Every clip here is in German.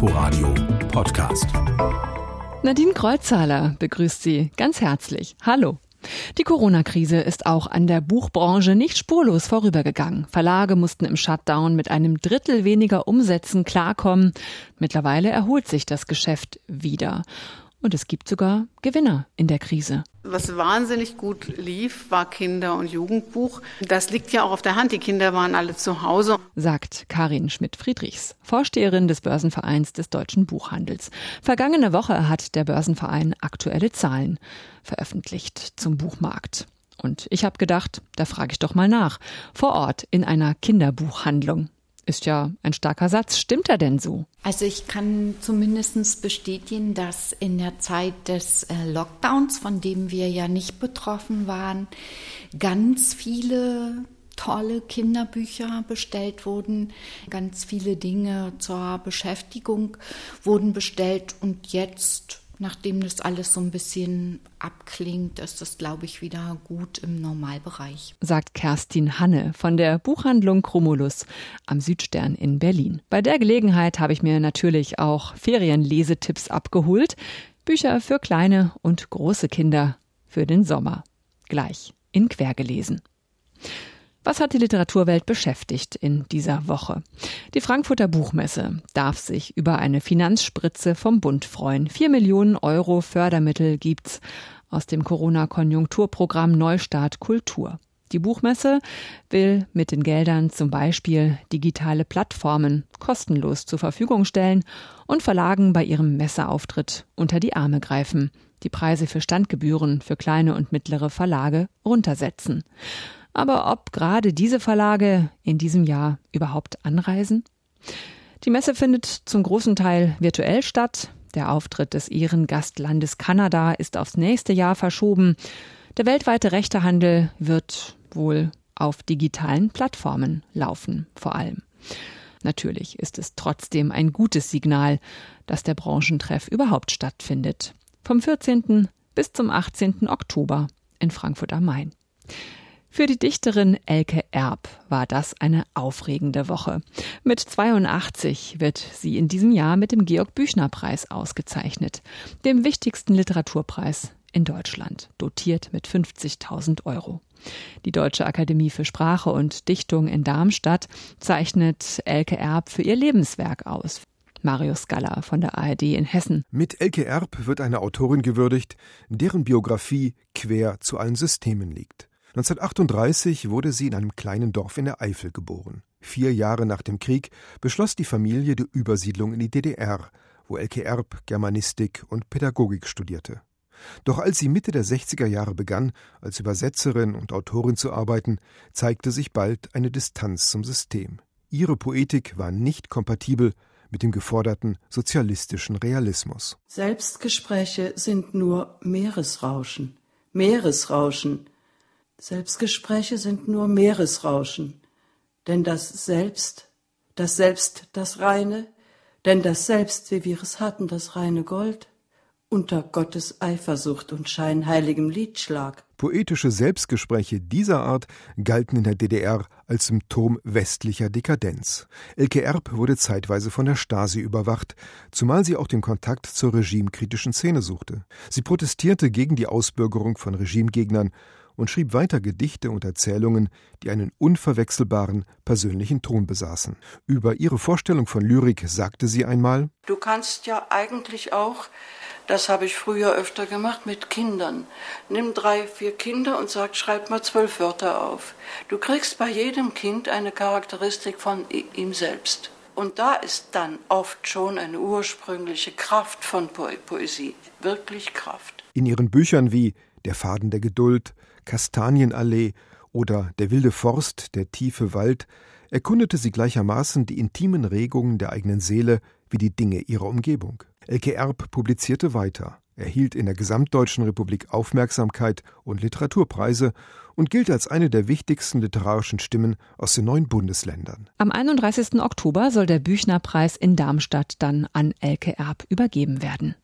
Inforadio Podcast. Nadine Kreuzhaler begrüßt Sie ganz herzlich. Hallo. Die Corona-Krise ist auch an der Buchbranche nicht spurlos vorübergegangen. Verlage mussten im Shutdown mit einem Drittel weniger Umsätzen klarkommen. Mittlerweile erholt sich das Geschäft wieder. Und es gibt sogar Gewinner in der Krise. Was wahnsinnig gut lief, war Kinder- und Jugendbuch. Das liegt ja auch auf der Hand. Die Kinder waren alle zu Hause. Sagt Karin Schmidt-Friedrichs, Vorsteherin des Börsenvereins des deutschen Buchhandels. Vergangene Woche hat der Börsenverein aktuelle Zahlen veröffentlicht zum Buchmarkt. Und ich habe gedacht, da frage ich doch mal nach. Vor Ort in einer Kinderbuchhandlung. Ist ja ein starker Satz. Stimmt er denn so? Also ich kann zumindest bestätigen, dass in der Zeit des äh, Lockdowns, von dem wir ja nicht betroffen waren, ganz viele tolle Kinderbücher bestellt wurden. Ganz viele Dinge zur Beschäftigung wurden bestellt und jetzt Nachdem das alles so ein bisschen abklingt, ist das, glaube ich, wieder gut im Normalbereich. Sagt Kerstin Hanne von der Buchhandlung Chromulus am Südstern in Berlin. Bei der Gelegenheit habe ich mir natürlich auch Ferienlesetipps abgeholt. Bücher für kleine und große Kinder für den Sommer. Gleich in Quer gelesen. Was hat die Literaturwelt beschäftigt in dieser Woche? Die Frankfurter Buchmesse darf sich über eine Finanzspritze vom Bund freuen. Vier Millionen Euro Fördermittel gibt's aus dem Corona-Konjunkturprogramm Neustart Kultur. Die Buchmesse will mit den Geldern zum Beispiel digitale Plattformen kostenlos zur Verfügung stellen und Verlagen bei ihrem Messeauftritt unter die Arme greifen, die Preise für Standgebühren für kleine und mittlere Verlage runtersetzen. Aber ob gerade diese Verlage in diesem Jahr überhaupt anreisen? Die Messe findet zum großen Teil virtuell statt. Der Auftritt des Ehrengastlandes Kanada ist aufs nächste Jahr verschoben. Der weltweite Rechtehandel wird wohl auf digitalen Plattformen laufen, vor allem. Natürlich ist es trotzdem ein gutes Signal, dass der Branchentreff überhaupt stattfindet. Vom 14. bis zum 18. Oktober in Frankfurt am Main. Für die Dichterin Elke Erb war das eine aufregende Woche. Mit 82 wird sie in diesem Jahr mit dem Georg Büchner Preis ausgezeichnet, dem wichtigsten Literaturpreis in Deutschland, dotiert mit 50.000 Euro. Die Deutsche Akademie für Sprache und Dichtung in Darmstadt zeichnet Elke Erb für ihr Lebenswerk aus. Marius Galler von der ARD in Hessen. Mit Elke Erb wird eine Autorin gewürdigt, deren Biografie quer zu allen Systemen liegt. 1938 wurde sie in einem kleinen Dorf in der Eifel geboren. Vier Jahre nach dem Krieg beschloss die Familie die Übersiedlung in die DDR, wo Elke Erb Germanistik und Pädagogik studierte. Doch als sie Mitte der 60er Jahre begann, als Übersetzerin und Autorin zu arbeiten, zeigte sich bald eine Distanz zum System. Ihre Poetik war nicht kompatibel mit dem geforderten sozialistischen Realismus. Selbstgespräche sind nur Meeresrauschen, Meeresrauschen, Selbstgespräche sind nur Meeresrauschen, denn das Selbst, das Selbst das Reine, denn das Selbst, wie wir es hatten, das reine Gold, unter Gottes Eifersucht und scheinheiligem Liedschlag. Poetische Selbstgespräche dieser Art galten in der DDR als Symptom westlicher Dekadenz. Elke Erb wurde zeitweise von der Stasi überwacht, zumal sie auch den Kontakt zur regimekritischen Szene suchte. Sie protestierte gegen die Ausbürgerung von Regimegegnern und schrieb weiter Gedichte und Erzählungen, die einen unverwechselbaren persönlichen Ton besaßen. Über ihre Vorstellung von Lyrik sagte sie einmal Du kannst ja eigentlich auch, das habe ich früher öfter gemacht, mit Kindern. Nimm drei, vier Kinder und sag, schreib mal zwölf Wörter auf. Du kriegst bei jedem Kind eine Charakteristik von ihm selbst. Und da ist dann oft schon eine ursprüngliche Kraft von po Poesie, wirklich Kraft. In ihren Büchern wie Der Faden der Geduld, Kastanienallee oder Der wilde Forst, der tiefe Wald erkundete sie gleichermaßen die intimen Regungen der eigenen Seele wie die Dinge ihrer Umgebung. Elke Erb publizierte weiter, erhielt in der gesamtdeutschen Republik Aufmerksamkeit und Literaturpreise und gilt als eine der wichtigsten literarischen Stimmen aus den neuen Bundesländern. Am 31. Oktober soll der Büchnerpreis in Darmstadt dann an Elke Erb übergeben werden.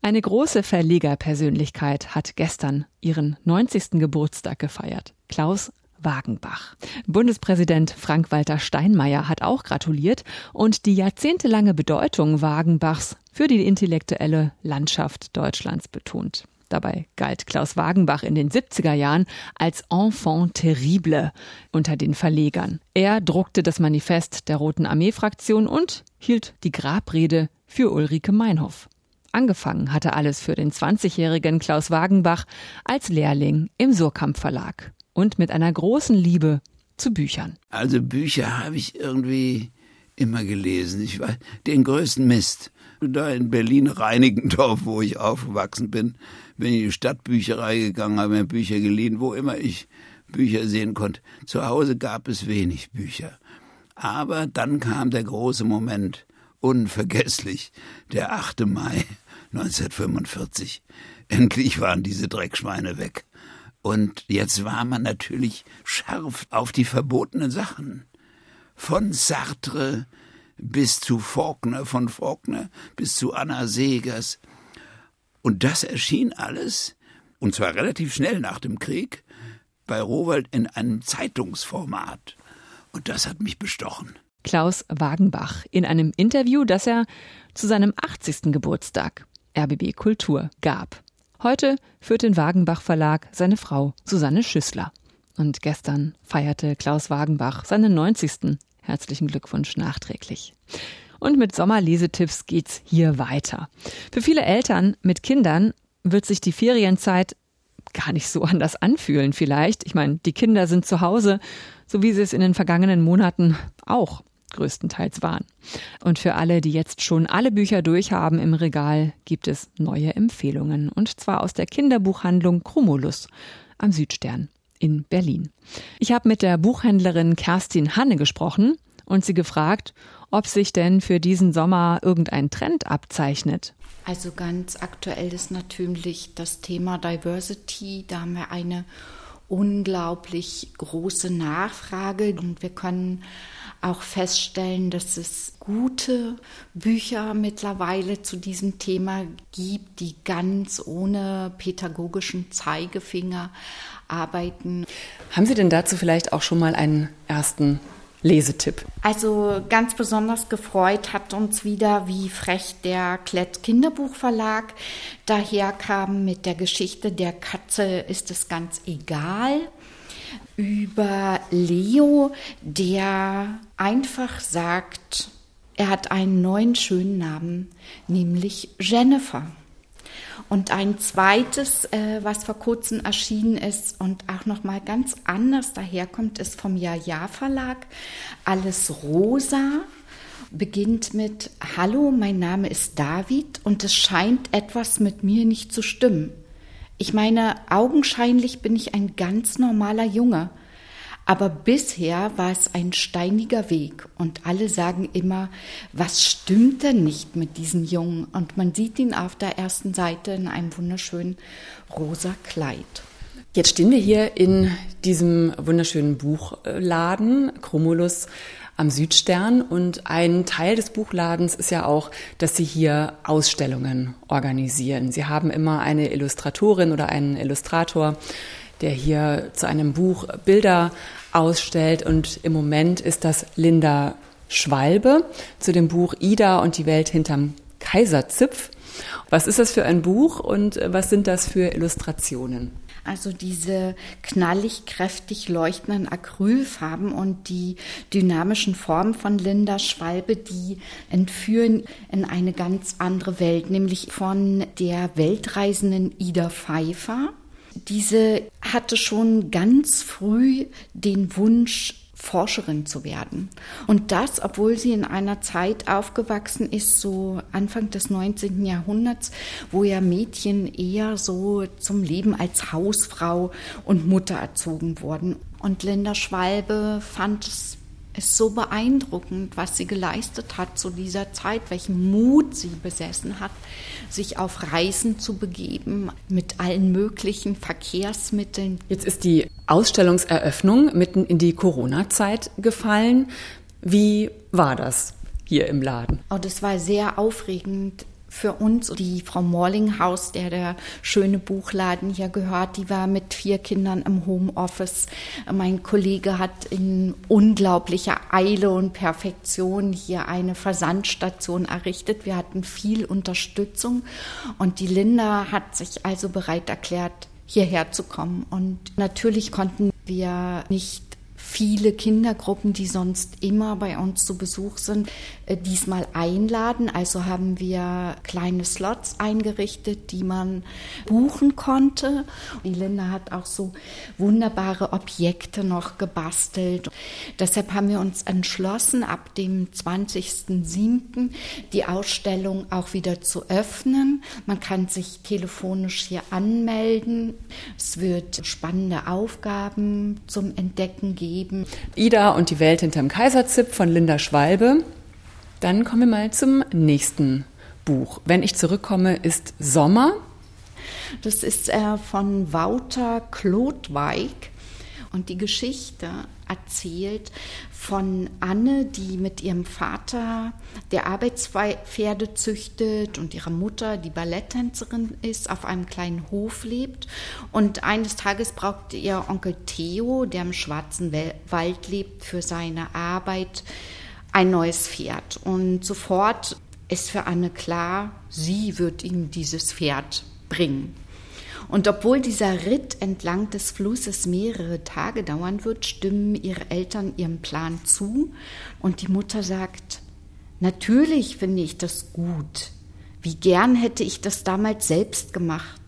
Eine große Verlegerpersönlichkeit hat gestern ihren 90. Geburtstag gefeiert. Klaus Wagenbach. Bundespräsident Frank-Walter Steinmeier hat auch gratuliert und die jahrzehntelange Bedeutung Wagenbachs für die intellektuelle Landschaft Deutschlands betont. Dabei galt Klaus Wagenbach in den 70er Jahren als Enfant terrible unter den Verlegern. Er druckte das Manifest der Roten Armee-Fraktion und hielt die Grabrede für Ulrike Meinhoff. Angefangen hatte alles für den 20-jährigen Klaus Wagenbach als Lehrling im Surkamp Verlag und mit einer großen Liebe zu Büchern. Also Bücher habe ich irgendwie immer gelesen. Ich war den größten Mist. Da in Berlin Reinigendorf, wo ich aufgewachsen bin, bin ich in die Stadtbücherei gegangen, habe mir Bücher geliehen, wo immer ich Bücher sehen konnte. Zu Hause gab es wenig Bücher. Aber dann kam der große Moment, unvergesslich, der 8. Mai 1945. Endlich waren diese Dreckschweine weg. Und jetzt war man natürlich scharf auf die verbotenen Sachen. Von Sartre bis zu Faulkner, von Faulkner bis zu Anna Segers. Und das erschien alles, und zwar relativ schnell nach dem Krieg, bei Rowald in einem Zeitungsformat. Und das hat mich bestochen. Klaus Wagenbach in einem Interview, das er zu seinem 80. Geburtstag RBB Kultur gab. Heute führt den Wagenbach Verlag seine Frau Susanne Schüssler. Und gestern feierte Klaus Wagenbach seinen 90. Herzlichen Glückwunsch nachträglich. Und mit Sommerlesetipps geht's hier weiter. Für viele Eltern mit Kindern wird sich die Ferienzeit gar nicht so anders anfühlen vielleicht. Ich meine, die Kinder sind zu Hause, so wie sie es in den vergangenen Monaten auch größtenteils waren. Und für alle, die jetzt schon alle Bücher durchhaben im Regal, gibt es neue Empfehlungen. Und zwar aus der Kinderbuchhandlung Chromulus am Südstern in Berlin. Ich habe mit der Buchhändlerin Kerstin Hanne gesprochen und sie gefragt, ob sich denn für diesen Sommer irgendein Trend abzeichnet. Also ganz aktuell ist natürlich das Thema Diversity. Da haben wir eine unglaublich große Nachfrage und wir können auch feststellen, dass es gute Bücher mittlerweile zu diesem Thema gibt, die ganz ohne pädagogischen Zeigefinger arbeiten. Haben Sie denn dazu vielleicht auch schon mal einen ersten Lesetipp? Also ganz besonders gefreut hat uns wieder, wie frech der Klett Kinderbuchverlag daherkam mit der Geschichte Der Katze ist es ganz egal über Leo, der einfach sagt, er hat einen neuen schönen Namen, nämlich Jennifer. Und ein zweites, äh, was vor kurzem erschienen ist und auch noch mal ganz anders daherkommt, ist vom Ja-Ja Verlag. Alles rosa beginnt mit Hallo, mein Name ist David und es scheint etwas mit mir nicht zu stimmen. Ich meine, augenscheinlich bin ich ein ganz normaler Junge. Aber bisher war es ein steiniger Weg und alle sagen immer, was stimmt denn nicht mit diesem Jungen? Und man sieht ihn auf der ersten Seite in einem wunderschönen rosa Kleid. Jetzt stehen wir hier in diesem wunderschönen Buchladen, Chromulus am Südstern. Und ein Teil des Buchladens ist ja auch, dass Sie hier Ausstellungen organisieren. Sie haben immer eine Illustratorin oder einen Illustrator, der hier zu einem Buch Bilder ausstellt. Und im Moment ist das Linda Schwalbe zu dem Buch Ida und die Welt hinterm Kaiserzipf. Was ist das für ein Buch und was sind das für Illustrationen? Also diese knallig, kräftig leuchtenden Acrylfarben und die dynamischen Formen von Linda Schwalbe, die entführen in eine ganz andere Welt, nämlich von der weltreisenden Ida Pfeiffer. Diese hatte schon ganz früh den Wunsch, Forscherin zu werden. Und das, obwohl sie in einer Zeit aufgewachsen ist, so Anfang des 19. Jahrhunderts, wo ja Mädchen eher so zum Leben als Hausfrau und Mutter erzogen wurden. Und Linda Schwalbe fand es ist so beeindruckend, was sie geleistet hat zu dieser Zeit, welchen Mut sie besessen hat, sich auf Reisen zu begeben mit allen möglichen Verkehrsmitteln. Jetzt ist die Ausstellungseröffnung mitten in die Corona-Zeit gefallen. Wie war das hier im Laden? Oh, das war sehr aufregend für uns. Die Frau Morlinghaus, der der schöne Buchladen hier gehört, die war mit vier Kindern im Homeoffice. Mein Kollege hat in unglaublicher Eile und Perfektion hier eine Versandstation errichtet. Wir hatten viel Unterstützung und die Linda hat sich also bereit erklärt, hierher zu kommen. Und natürlich konnten wir nicht viele Kindergruppen, die sonst immer bei uns zu Besuch sind, äh, diesmal einladen. Also haben wir kleine Slots eingerichtet, die man buchen konnte. Die Linda hat auch so wunderbare Objekte noch gebastelt. Deshalb haben wir uns entschlossen, ab dem 20.07. die Ausstellung auch wieder zu öffnen. Man kann sich telefonisch hier anmelden. Es wird spannende Aufgaben zum Entdecken geben. Ida und die Welt hinterm Kaiserzip von Linda Schwalbe. Dann kommen wir mal zum nächsten Buch. Wenn ich zurückkomme, ist Sommer. Das ist äh, von Wouter Klotweig und die Geschichte erzählt von Anne, die mit ihrem Vater, der Arbeitspferde züchtet und ihrer Mutter, die Balletttänzerin ist, auf einem kleinen Hof lebt. Und eines Tages braucht ihr Onkel Theo, der im Schwarzen Wald lebt, für seine Arbeit ein neues Pferd. Und sofort ist für Anne klar, sie wird ihm dieses Pferd bringen. Und obwohl dieser Ritt entlang des Flusses mehrere Tage dauern wird, stimmen ihre Eltern ihrem Plan zu. Und die Mutter sagt, natürlich finde ich das gut. Wie gern hätte ich das damals selbst gemacht.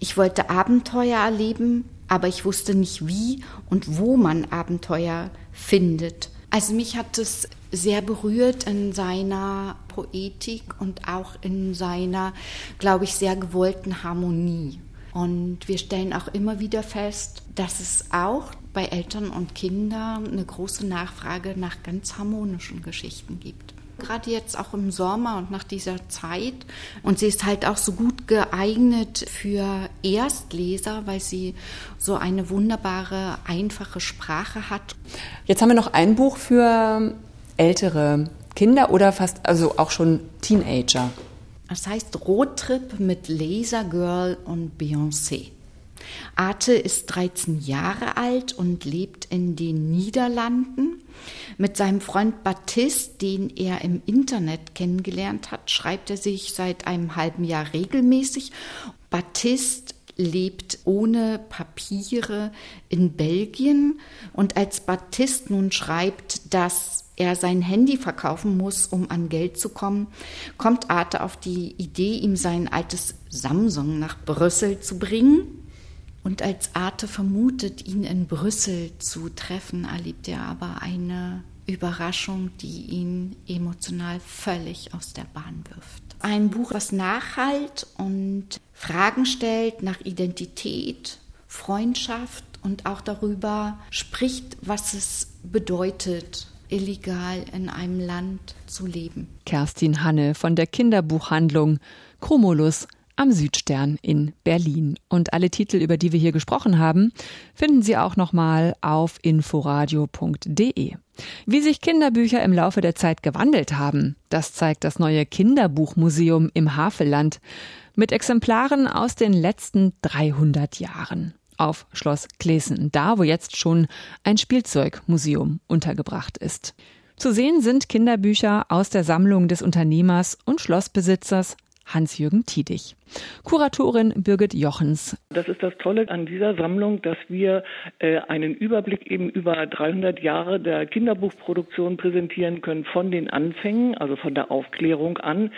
Ich wollte Abenteuer erleben, aber ich wusste nicht wie und wo man Abenteuer findet. Also mich hat es sehr berührt in seiner Poetik und auch in seiner, glaube ich, sehr gewollten Harmonie. Und wir stellen auch immer wieder fest, dass es auch bei Eltern und Kindern eine große Nachfrage nach ganz harmonischen Geschichten gibt. Gerade jetzt auch im Sommer und nach dieser Zeit. Und sie ist halt auch so gut geeignet für Erstleser, weil sie so eine wunderbare, einfache Sprache hat. Jetzt haben wir noch ein Buch für ältere Kinder oder fast, also auch schon Teenager. Das heißt Roadtrip mit Laser Girl und Beyoncé. Arte ist 13 Jahre alt und lebt in den Niederlanden. Mit seinem Freund Baptiste, den er im Internet kennengelernt hat, schreibt er sich seit einem halben Jahr regelmäßig. Baptiste lebt ohne Papiere in Belgien und als Baptiste nun schreibt, dass er sein Handy verkaufen muss, um an Geld zu kommen, kommt Arte auf die Idee, ihm sein altes Samsung nach Brüssel zu bringen. Und als Arte vermutet, ihn in Brüssel zu treffen, erlebt er aber eine Überraschung, die ihn emotional völlig aus der Bahn wirft. Ein Buch, was nachhalt und Fragen stellt nach Identität, Freundschaft und auch darüber spricht, was es bedeutet, illegal in einem Land zu leben. Kerstin Hanne von der Kinderbuchhandlung Chromulus am Südstern in Berlin. Und alle Titel, über die wir hier gesprochen haben, finden Sie auch nochmal auf inforadio.de. Wie sich Kinderbücher im Laufe der Zeit gewandelt haben, das zeigt das neue Kinderbuchmuseum im Havelland mit Exemplaren aus den letzten 300 Jahren auf Schloss Klesen, da wo jetzt schon ein Spielzeugmuseum untergebracht ist. Zu sehen sind Kinderbücher aus der Sammlung des Unternehmers und Schlossbesitzers Hans-Jürgen Tiedig. Kuratorin Birgit Jochens. Das ist das Tolle an dieser Sammlung, dass wir äh, einen Überblick eben über 300 Jahre der Kinderbuchproduktion präsentieren können, von den Anfängen, also von der Aufklärung an,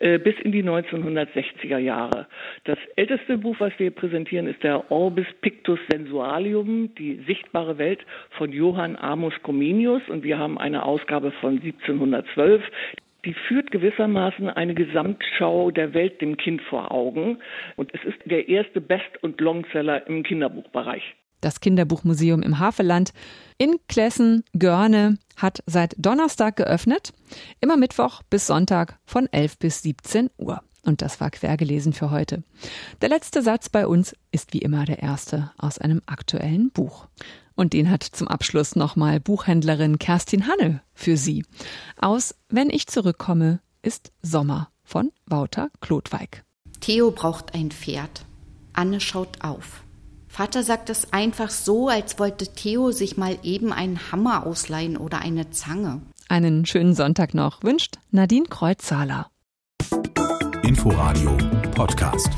äh, bis in die 1960er Jahre. Das älteste Buch, was wir präsentieren, ist der Orbis Pictus Sensualium, die sichtbare Welt von Johann Amos Comenius und wir haben eine Ausgabe von 1712 die führt gewissermaßen eine Gesamtschau der Welt dem Kind vor Augen. Und es ist der erste Best- und Longseller im Kinderbuchbereich. Das Kinderbuchmuseum im Havelland in Klessen-Görne hat seit Donnerstag geöffnet, immer Mittwoch bis Sonntag von 11 bis 17 Uhr. Und das war quergelesen für heute. Der letzte Satz bei uns ist wie immer der erste aus einem aktuellen Buch. Und den hat zum Abschluss nochmal Buchhändlerin Kerstin Hanne für Sie. Aus Wenn ich zurückkomme, ist Sommer von Wouter Klotweig. Theo braucht ein Pferd. Anne schaut auf. Vater sagt es einfach so, als wollte Theo sich mal eben einen Hammer ausleihen oder eine Zange. Einen schönen Sonntag noch wünscht Nadine Kreuzzahler. Inforadio Podcast.